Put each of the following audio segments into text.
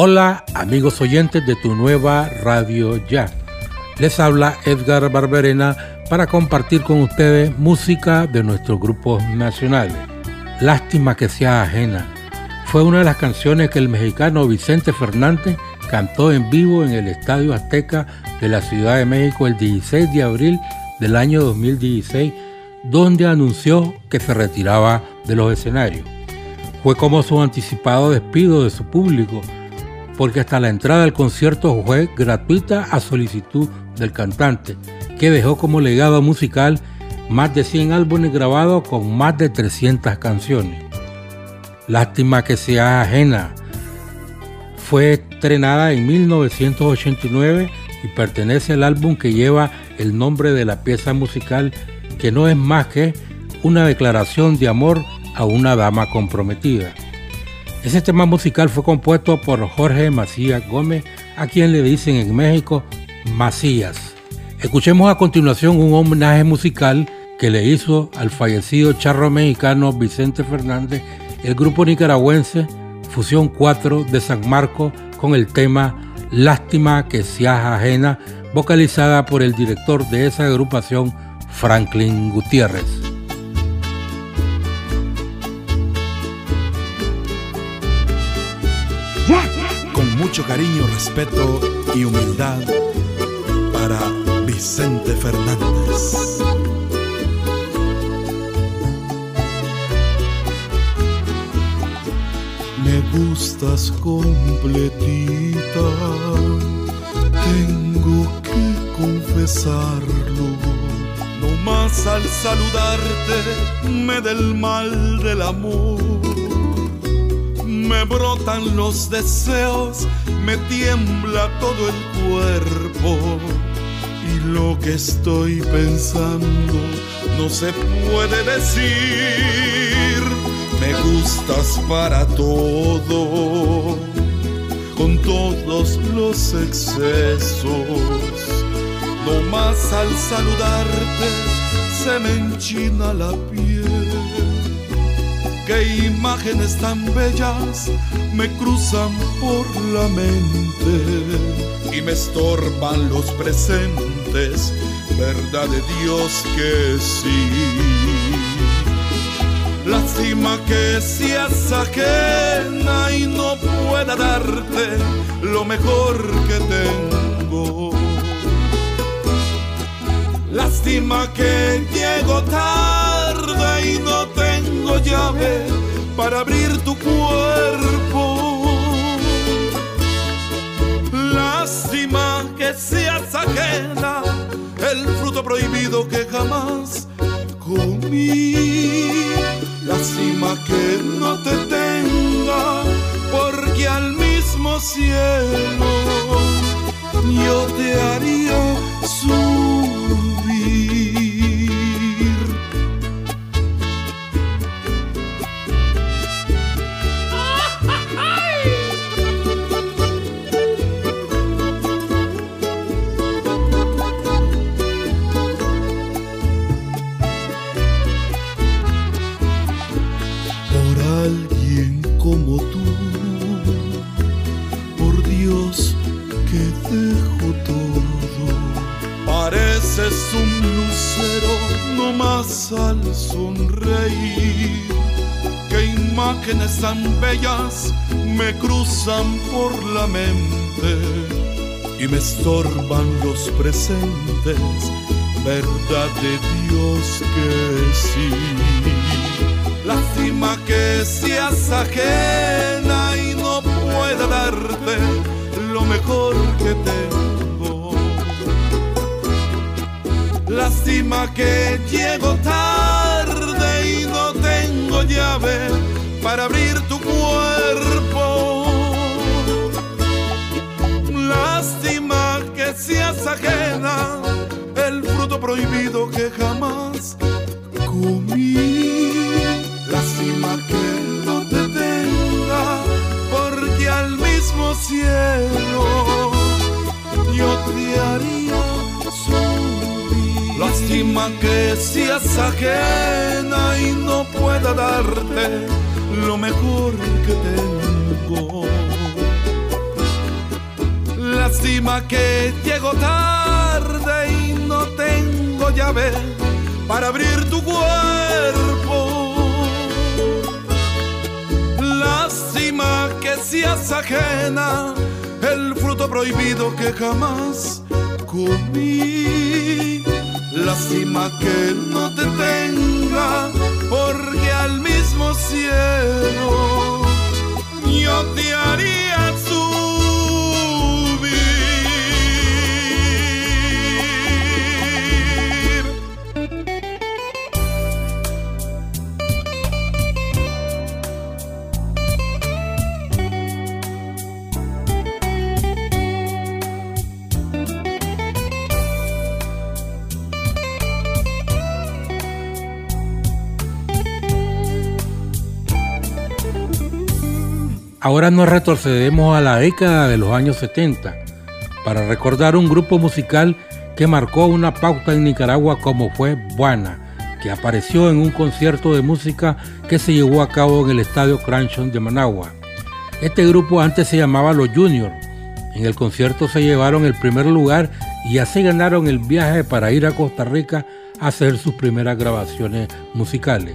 Hola amigos oyentes de tu nueva radio ya. Les habla Edgar Barberena para compartir con ustedes música de nuestros grupos nacionales. Lástima que sea ajena. Fue una de las canciones que el mexicano Vicente Fernández cantó en vivo en el Estadio Azteca de la Ciudad de México el 16 de abril del año 2016, donde anunció que se retiraba de los escenarios. Fue como su anticipado despido de su público porque hasta la entrada al concierto fue gratuita a solicitud del cantante, que dejó como legado musical más de 100 álbumes grabados con más de 300 canciones. Lástima que sea ajena. Fue estrenada en 1989 y pertenece al álbum que lleva el nombre de la pieza musical, que no es más que una declaración de amor a una dama comprometida. Ese tema musical fue compuesto por Jorge Macías Gómez, a quien le dicen en México Macías. Escuchemos a continuación un homenaje musical que le hizo al fallecido charro mexicano Vicente Fernández el grupo nicaragüense Fusión 4 de San Marco con el tema Lástima que seas ajena, vocalizada por el director de esa agrupación, Franklin Gutiérrez. Mucho cariño, respeto y humildad para Vicente Fernández. Me gustas completita, tengo que confesarlo. No más al saludarte me del mal del amor me brotan los deseos, me tiembla todo el cuerpo y lo que estoy pensando no se puede decir. Me gustas para todo, con todos los excesos. No más al saludarte se me enchina la piel qué imágenes tan bellas me cruzan por la mente y me estorban los presentes, verdad de Dios que sí. Lástima que seas ajena y no pueda darte lo mejor que tengo. Lástima que llego tarde y no tengo llave para abrir tu cuerpo. Lástima que seas ajena, el fruto prohibido que jamás comí. Lástima que no te tenga, porque al mismo cielo yo te haría no más al sonreír. Qué imágenes tan bellas me cruzan por la mente y me estorban los presentes. Verdad de Dios que sí. Lástima que seas ajena y no pueda darte lo mejor que tengo Lástima que llego tarde y no tengo llave para abrir tu cuerpo. Lástima que seas ajena el fruto prohibido que jamás comí. Lástima que no te tenga, porque al mismo cielo yo te haría. Lástima que seas ajena y no pueda darte lo mejor que tengo. Lástima que llego tarde y no tengo llave para abrir tu cuerpo. Lástima que seas ajena el fruto prohibido que jamás comí. Lástima que no te tenga porque al mismo cielo yo te haría Ahora nos retrocedemos a la década de los años 70 para recordar un grupo musical que marcó una pauta en Nicaragua como fue Buana, que apareció en un concierto de música que se llevó a cabo en el Estadio Cranchon de Managua. Este grupo antes se llamaba Los Juniors. En el concierto se llevaron el primer lugar y así ganaron el viaje para ir a Costa Rica a hacer sus primeras grabaciones musicales.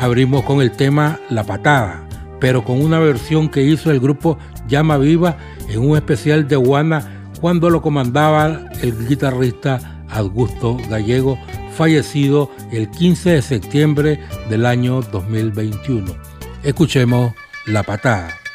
Abrimos con el tema La Patada pero con una versión que hizo el grupo Llama Viva en un especial de Guana cuando lo comandaba el guitarrista Augusto Gallego, fallecido el 15 de septiembre del año 2021. Escuchemos La Patada.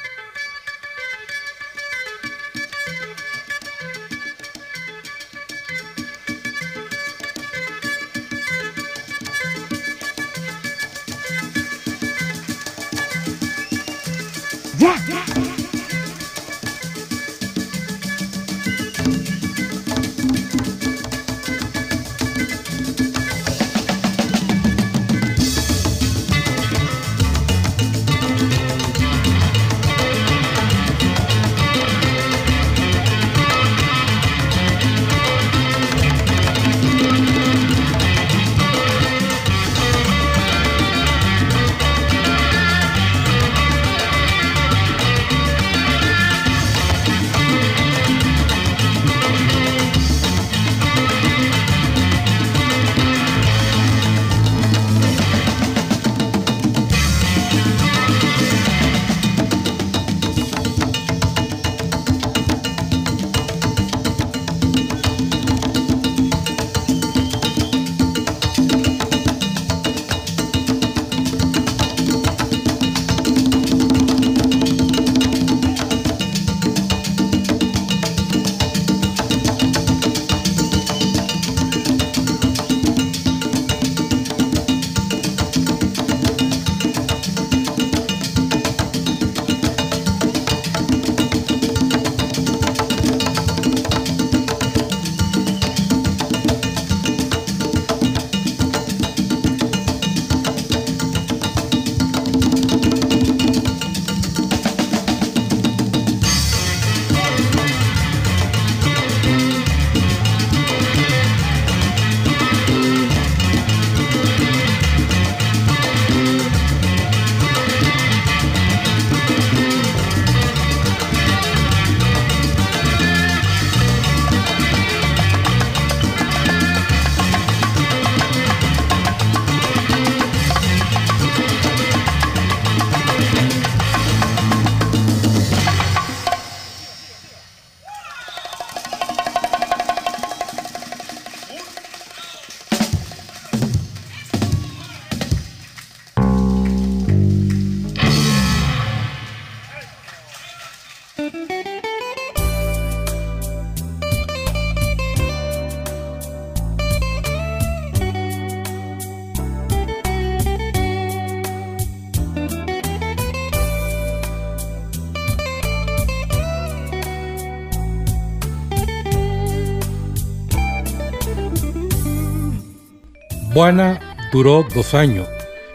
Juana duró dos años.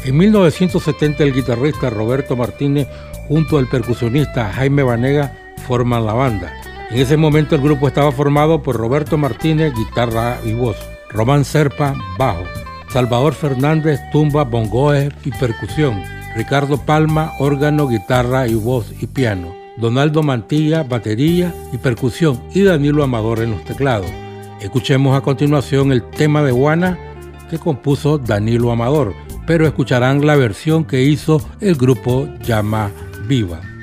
En 1970 el guitarrista Roberto Martínez junto al percusionista Jaime Vanega forman la banda. En ese momento el grupo estaba formado por Roberto Martínez, guitarra y voz, Román Serpa, bajo, Salvador Fernández, tumba, bongoes y percusión, Ricardo Palma, órgano, guitarra y voz y piano, Donaldo Mantilla, batería y percusión y Danilo Amador en los teclados. Escuchemos a continuación el tema de Guana que compuso Danilo Amador, pero escucharán la versión que hizo el grupo Llama Viva.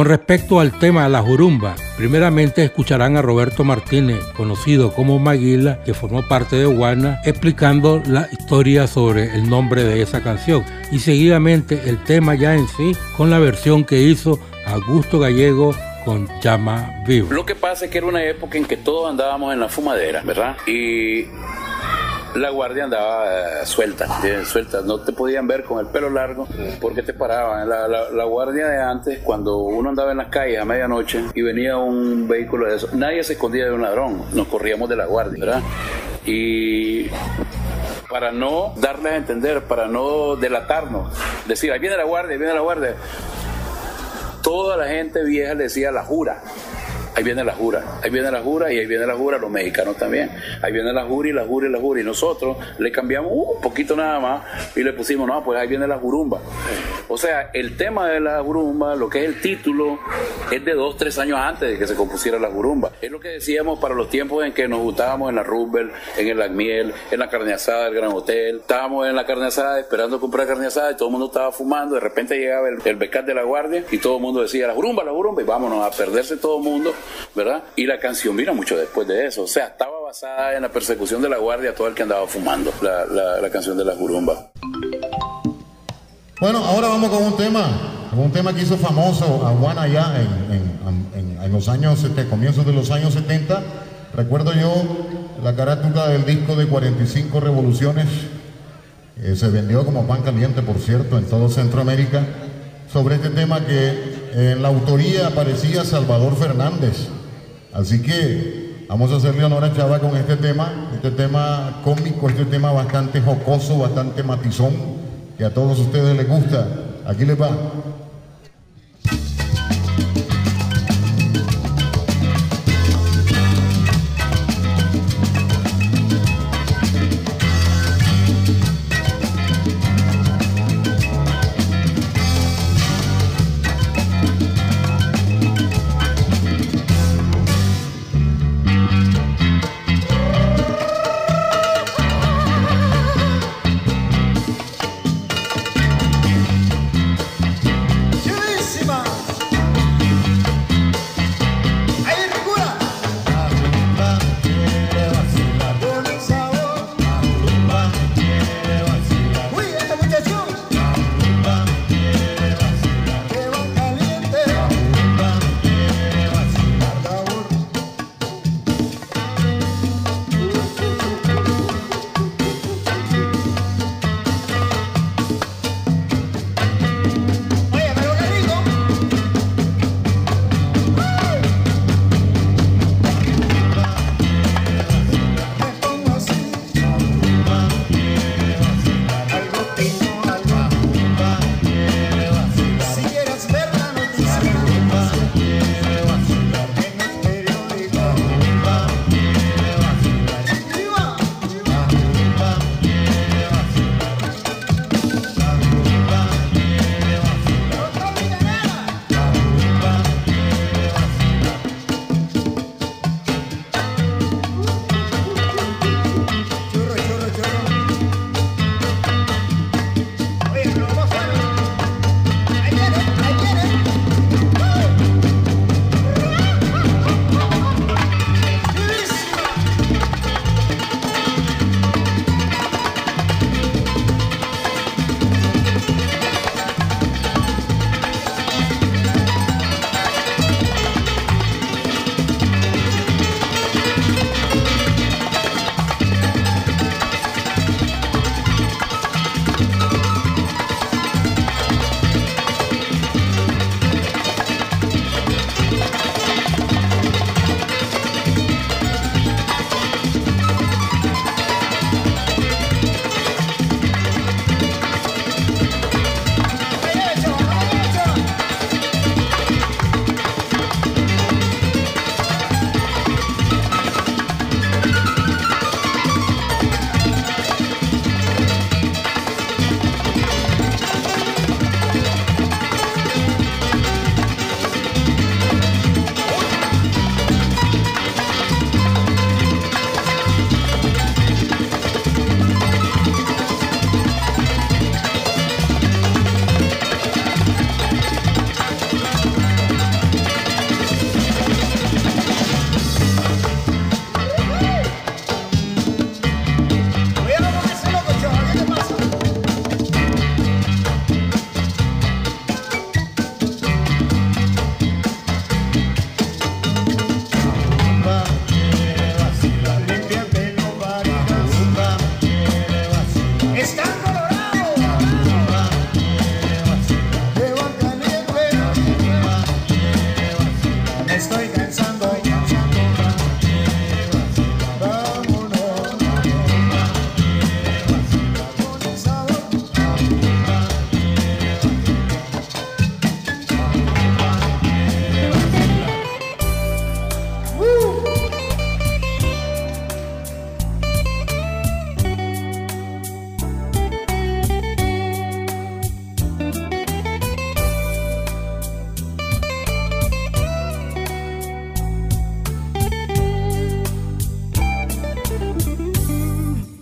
Con respecto al tema de la jurumba, primeramente escucharán a Roberto Martínez, conocido como Maguila, que formó parte de Guana, explicando la historia sobre el nombre de esa canción y seguidamente el tema ya en sí con la versión que hizo Augusto Gallego con Llama Vivo. Lo que pasa es que era una época en que todos andábamos en la fumadera, ¿verdad? Y la guardia andaba eh, suelta, suelta, no te podían ver con el pelo largo porque te paraban. La, guardia de antes, cuando uno andaba en las calles a medianoche y venía un vehículo de eso, nadie se escondía de un ladrón, nos corríamos de la guardia, ¿verdad? Y para no darles a entender, para no delatarnos, decir, ahí viene la guardia, ahí viene la guardia. Toda la gente vieja le decía la jura ahí viene la jura, ahí viene la jura y ahí viene la jura, los mexicanos también. Ahí viene la jura y la jura y la jura. Y nosotros le cambiamos un poquito nada más y le pusimos, no, pues ahí viene la jurumba. O sea, el tema de la jurumba, lo que es el título, es de dos, tres años antes de que se compusiera la jurumba. Es lo que decíamos para los tiempos en que nos gustábamos en la Rubel, en el Agmiel, en la carne asada del Gran Hotel. Estábamos en la carne asada esperando comprar carne asada y todo el mundo estaba fumando. De repente llegaba el, el de la guardia y todo el mundo decía, la jurumba, la jurumba, y vámonos a perderse todo el mundo ¿verdad? Y la canción vino mucho después de eso. O sea, estaba basada en la persecución de la guardia a todo el que andaba fumando, la, canción de la jurumba. Bueno, ahora vamos con un tema, un tema que hizo famoso a Juan allá en, los años, este, comienzos de los años 70. Recuerdo yo la carátula del disco de 45 revoluciones, eh, se vendió como pan caliente, por cierto, en todo Centroamérica, sobre este tema que en la autoría aparecía Salvador Fernández. Así que vamos a hacerle honor a Chava con este tema, este tema cómico, este tema bastante jocoso, bastante matizón, que a todos ustedes les gusta. Aquí les va.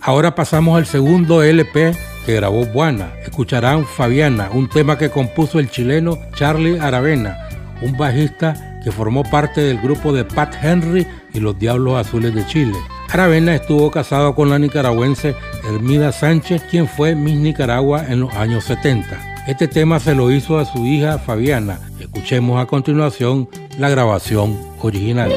Ahora pasamos al segundo LP que grabó Buana. Escucharán Fabiana, un tema que compuso el chileno Charlie Aravena, un bajista que formó parte del grupo de Pat Henry y los Diablos Azules de Chile. Aravena estuvo casado con la nicaragüense Hermida Sánchez, quien fue Miss Nicaragua en los años 70. Este tema se lo hizo a su hija Fabiana. Escuchemos a continuación la grabación original.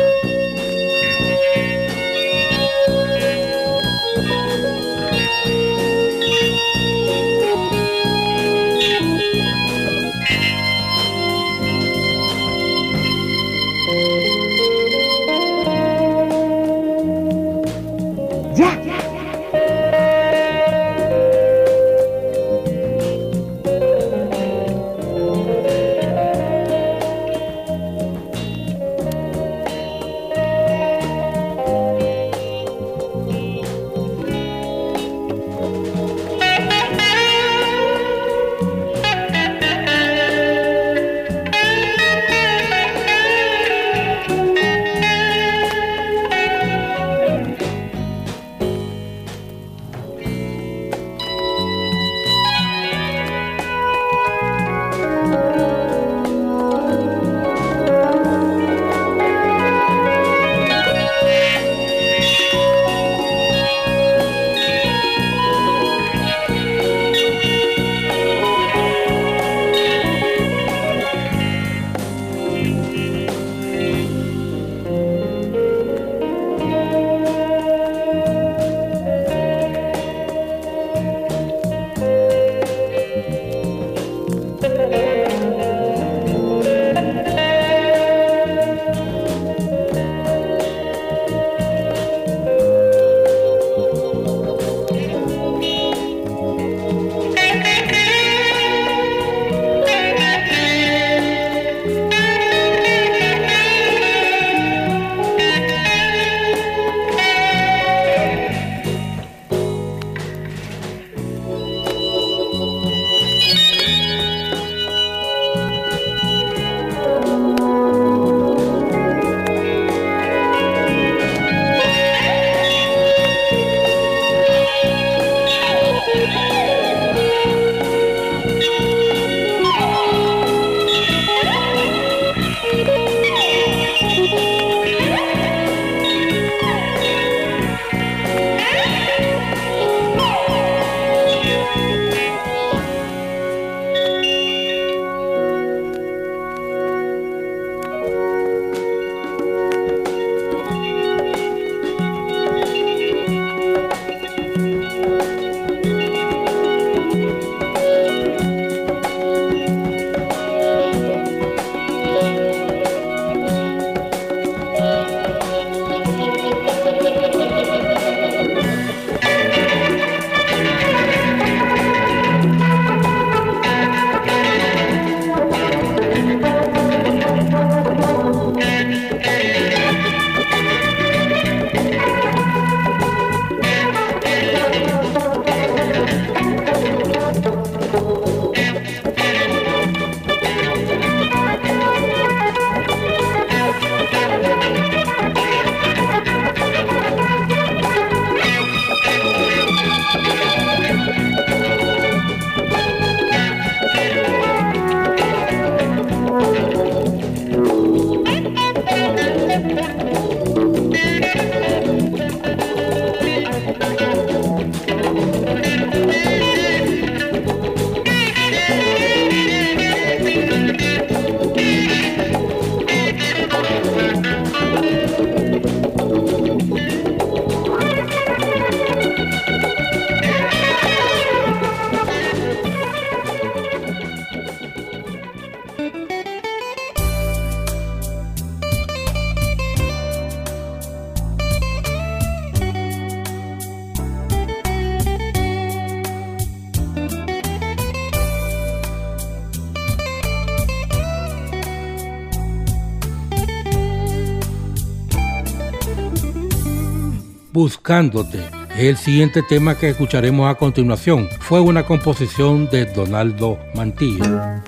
El siguiente tema que escucharemos a continuación. Fue una composición de Donaldo Mantilla.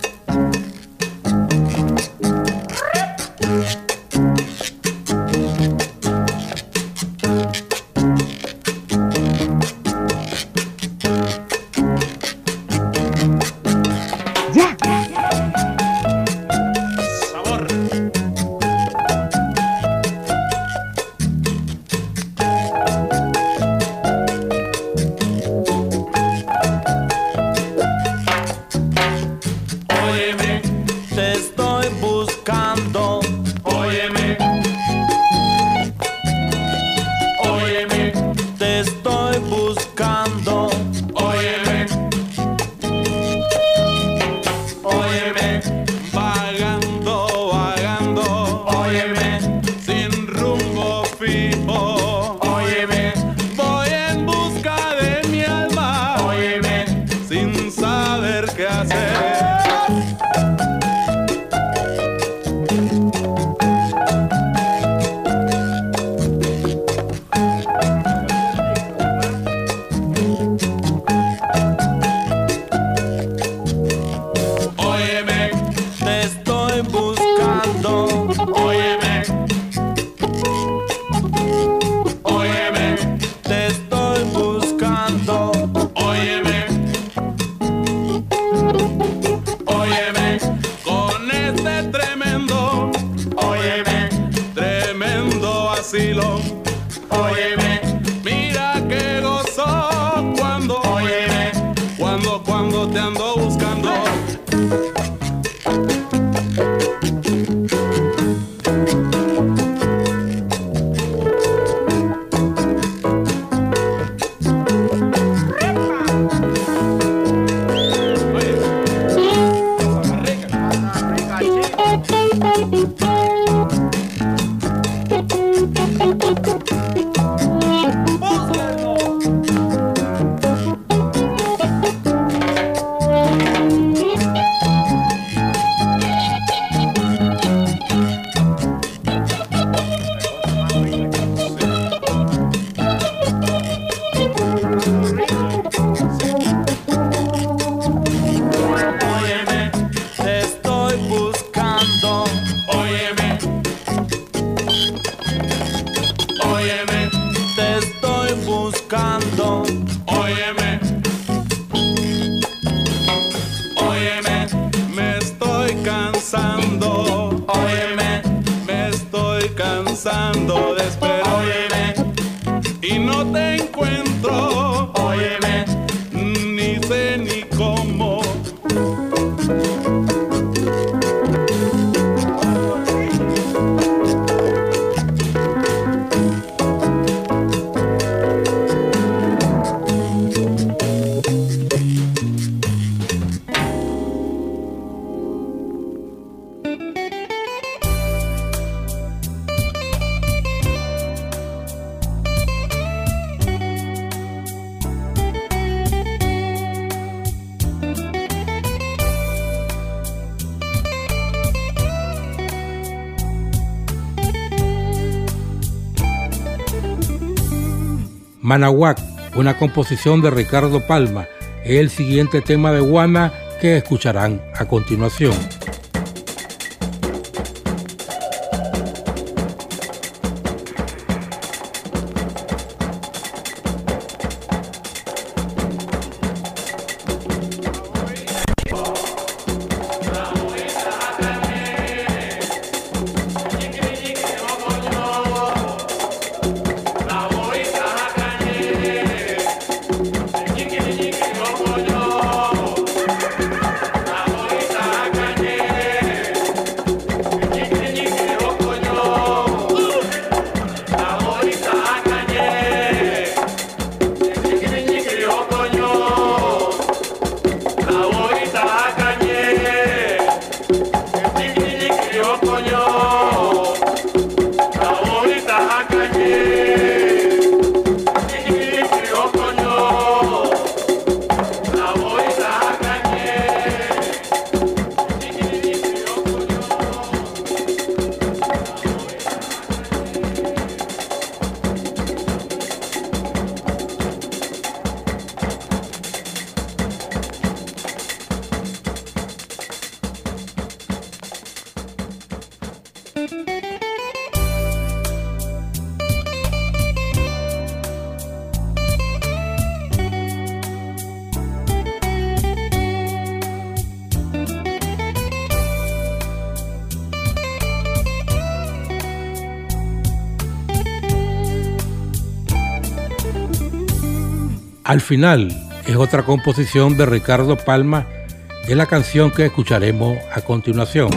Manahuac, una composición de Ricardo Palma, es el siguiente tema de Guana que escucharán a continuación. Final es otra composición de Ricardo Palma, de la canción que escucharemos a continuación.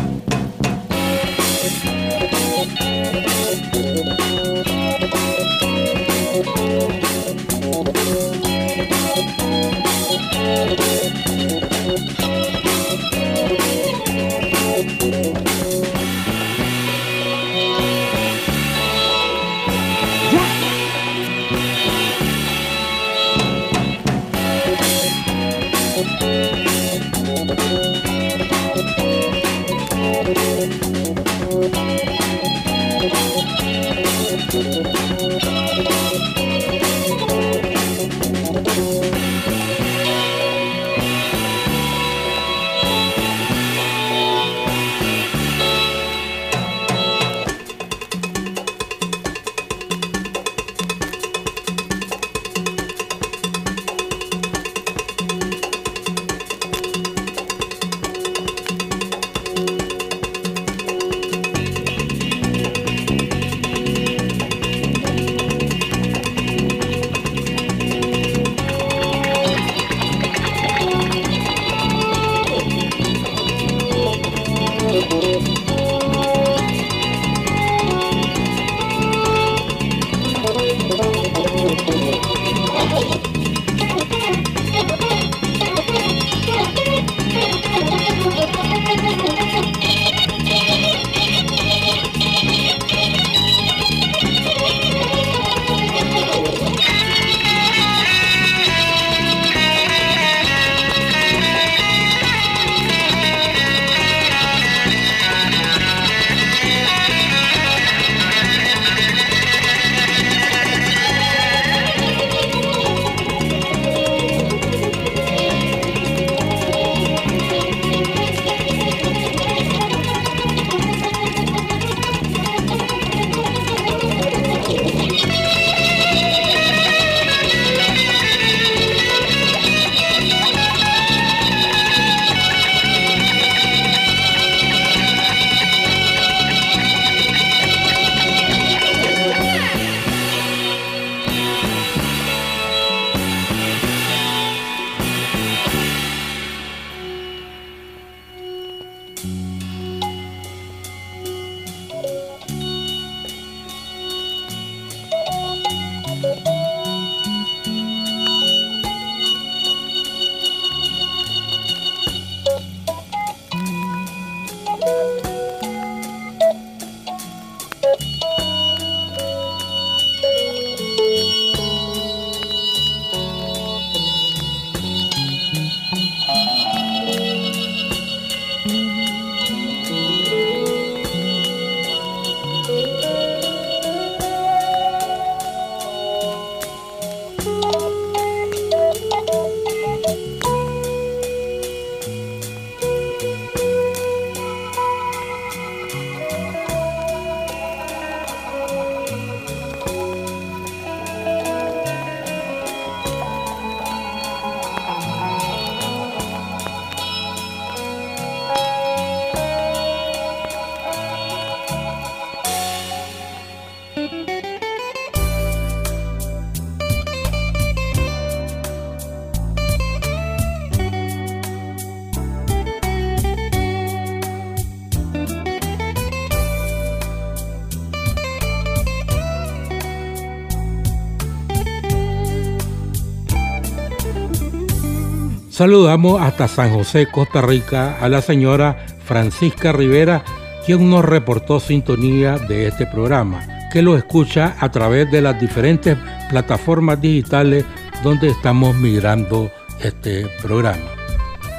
Saludamos hasta San José, Costa Rica, a la señora Francisca Rivera, quien nos reportó sintonía de este programa, que lo escucha a través de las diferentes plataformas digitales donde estamos migrando este programa.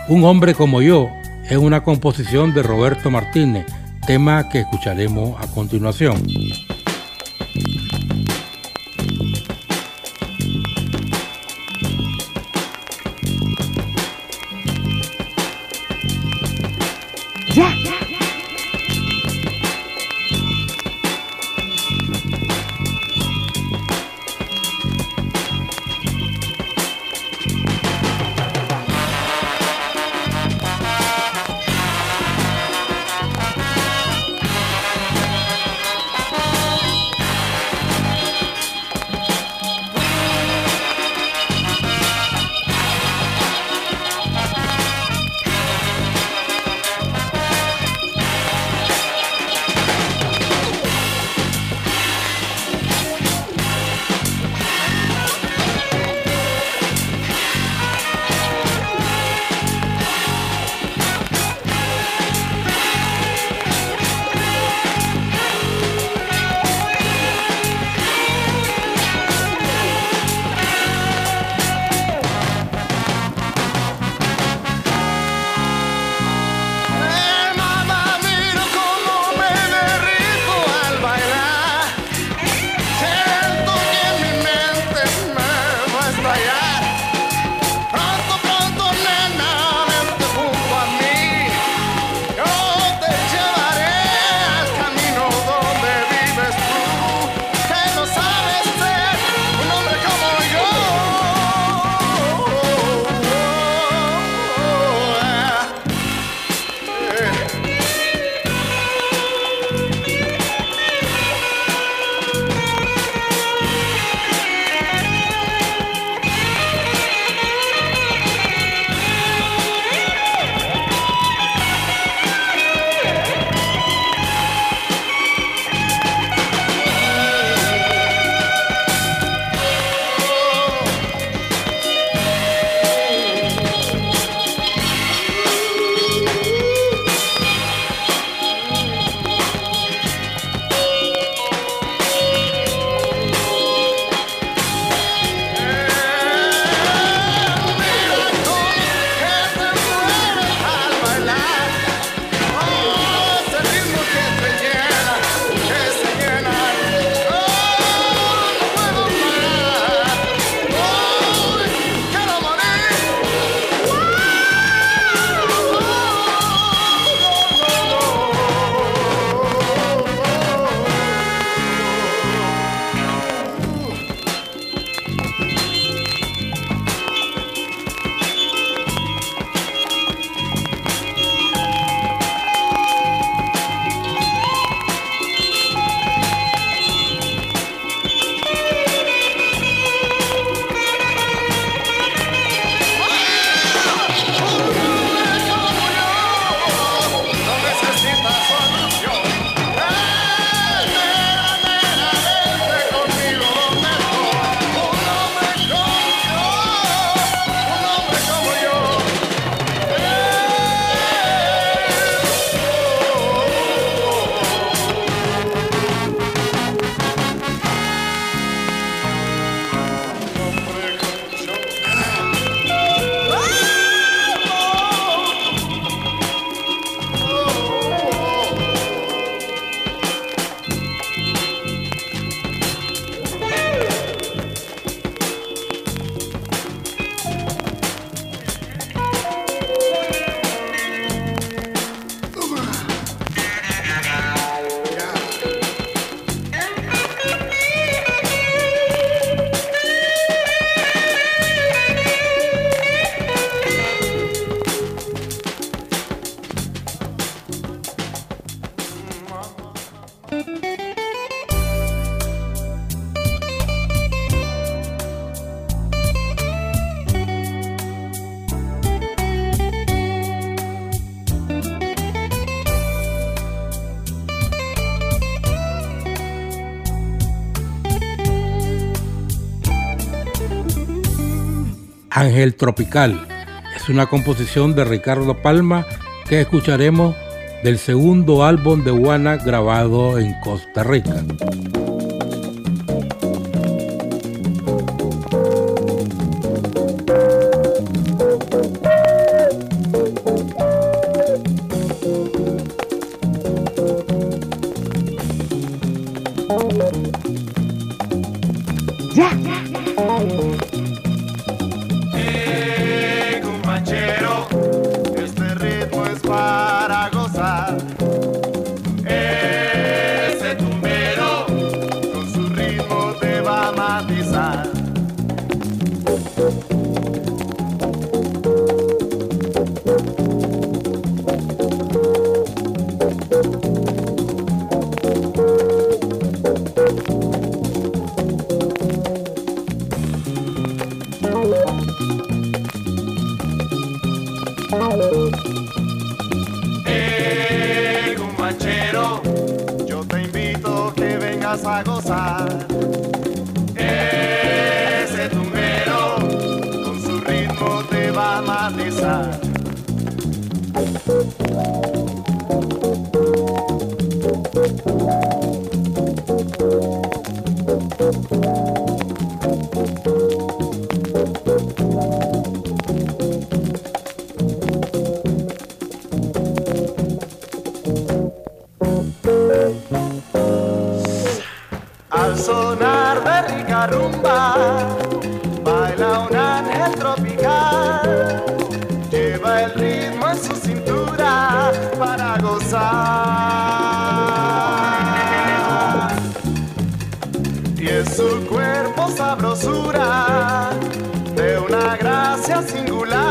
Un hombre como yo es una composición de Roberto Martínez, tema que escucharemos a continuación. Ángel Tropical. Es una composición de Ricardo Palma que escucharemos del segundo álbum de Juana grabado en Costa Rica. su cuerpo sabrosura, de una gracia singular.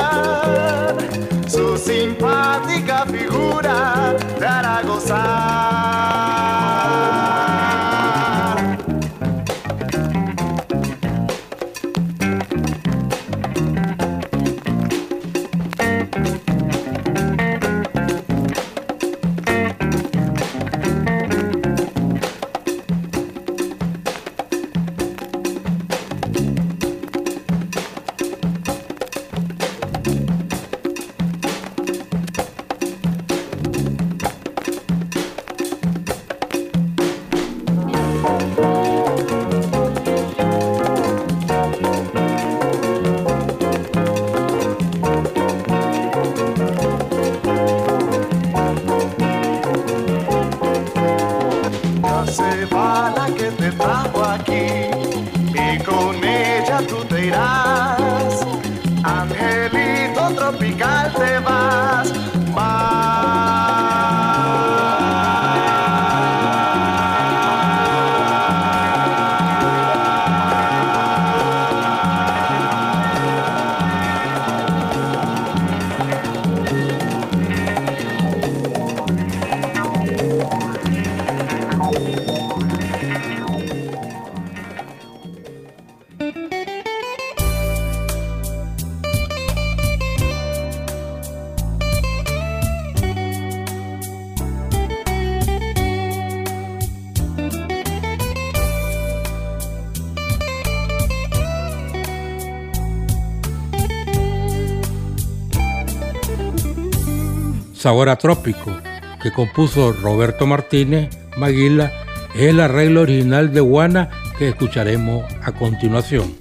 Sabor a Trópico, que compuso Roberto Martínez Maguila, es el arreglo original de Guana que escucharemos a continuación.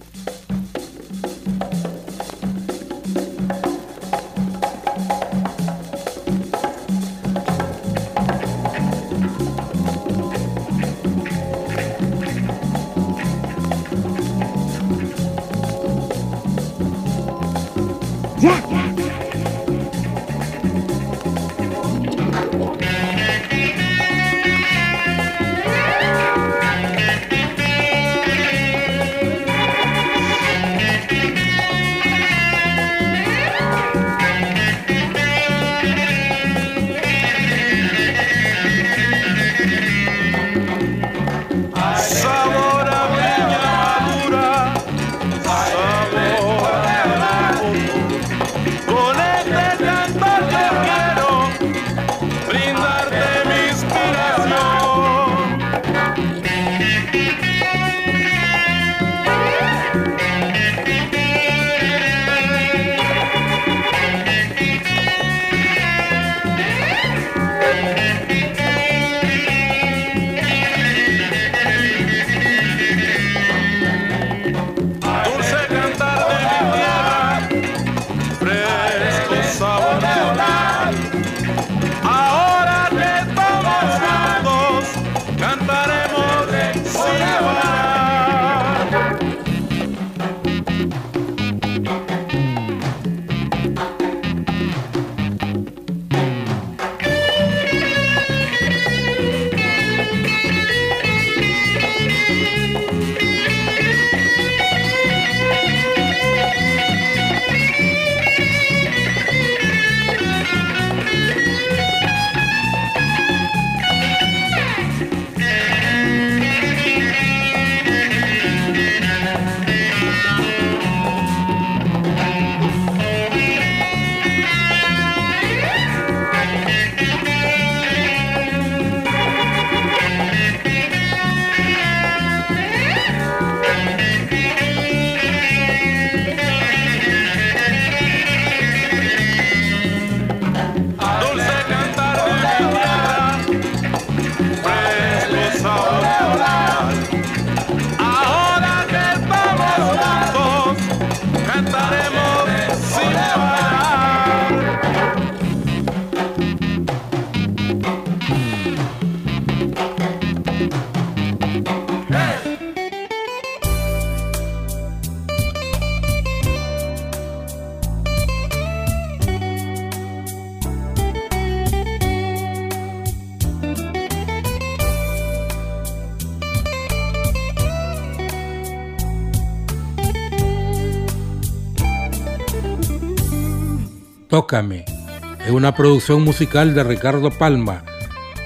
Es una producción musical de Ricardo Palma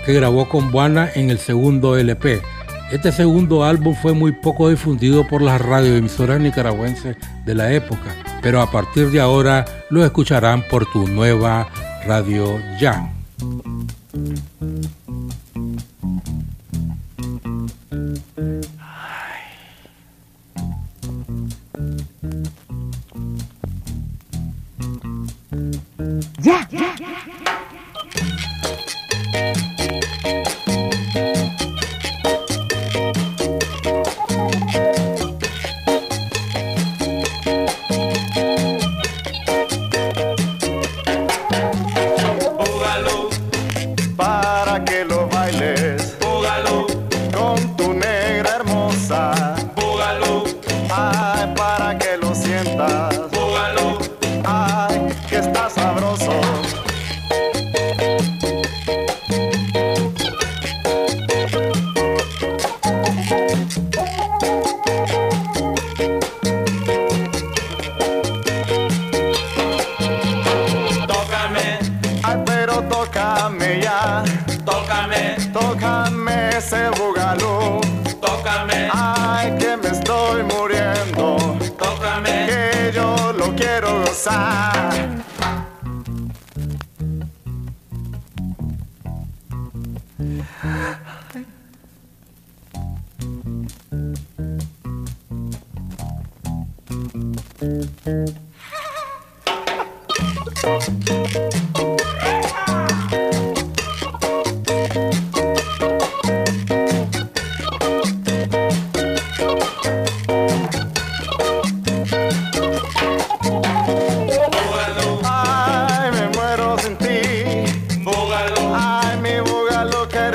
que grabó con Buana en el segundo LP. Este segundo álbum fue muy poco difundido por las radioemisoras nicaragüenses de la época, pero a partir de ahora lo escucharán por tu nueva radio. Ya.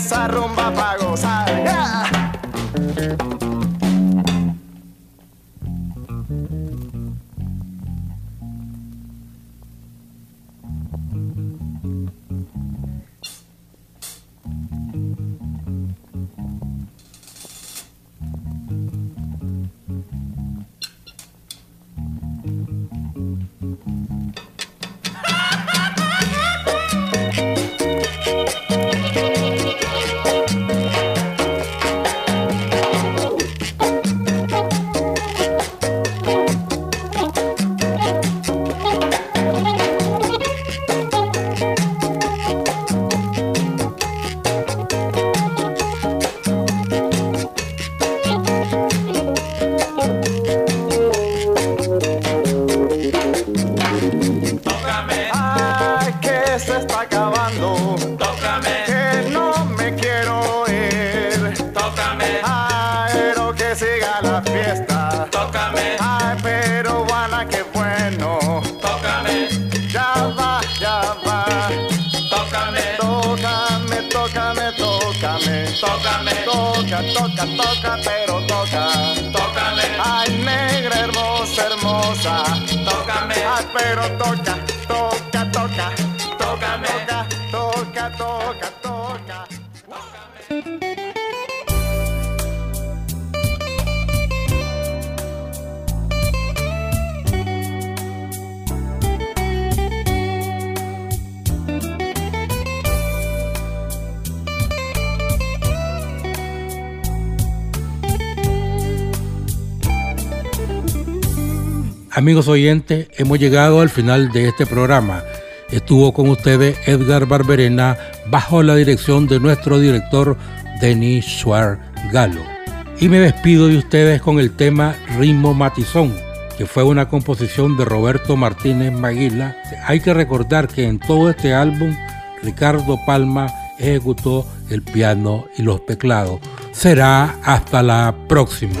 esa rumba pa' toca, pero toca. Tócame. Ay, negra, hermosa, hermosa. Tócame. Ay, pero toca, toca, Amigos oyentes, hemos llegado al final de este programa. Estuvo con ustedes Edgar Barberena bajo la dirección de nuestro director Denis Schwarz Galo. Y me despido de ustedes con el tema Ritmo Matizón, que fue una composición de Roberto Martínez Maguila. Hay que recordar que en todo este álbum Ricardo Palma ejecutó el piano y los teclados. Será hasta la próxima.